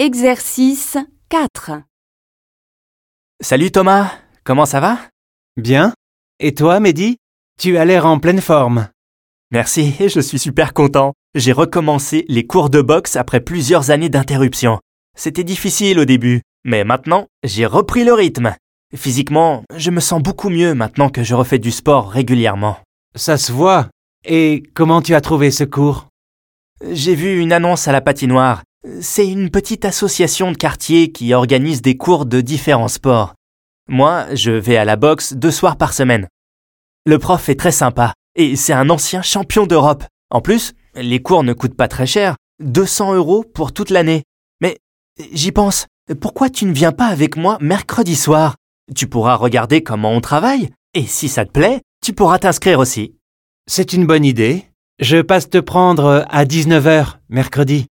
Exercice 4. Salut Thomas, comment ça va? Bien. Et toi, Mehdi? Tu as l'air en pleine forme. Merci, je suis super content. J'ai recommencé les cours de boxe après plusieurs années d'interruption. C'était difficile au début, mais maintenant, j'ai repris le rythme. Physiquement, je me sens beaucoup mieux maintenant que je refais du sport régulièrement. Ça se voit. Et comment tu as trouvé ce cours? J'ai vu une annonce à la patinoire. C'est une petite association de quartier qui organise des cours de différents sports. Moi, je vais à la boxe deux soirs par semaine. Le prof est très sympa et c'est un ancien champion d'Europe. En plus, les cours ne coûtent pas très cher, 200 euros pour toute l'année. Mais j'y pense, pourquoi tu ne viens pas avec moi mercredi soir? Tu pourras regarder comment on travaille et si ça te plaît, tu pourras t'inscrire aussi. C'est une bonne idée. Je passe te prendre à 19h mercredi.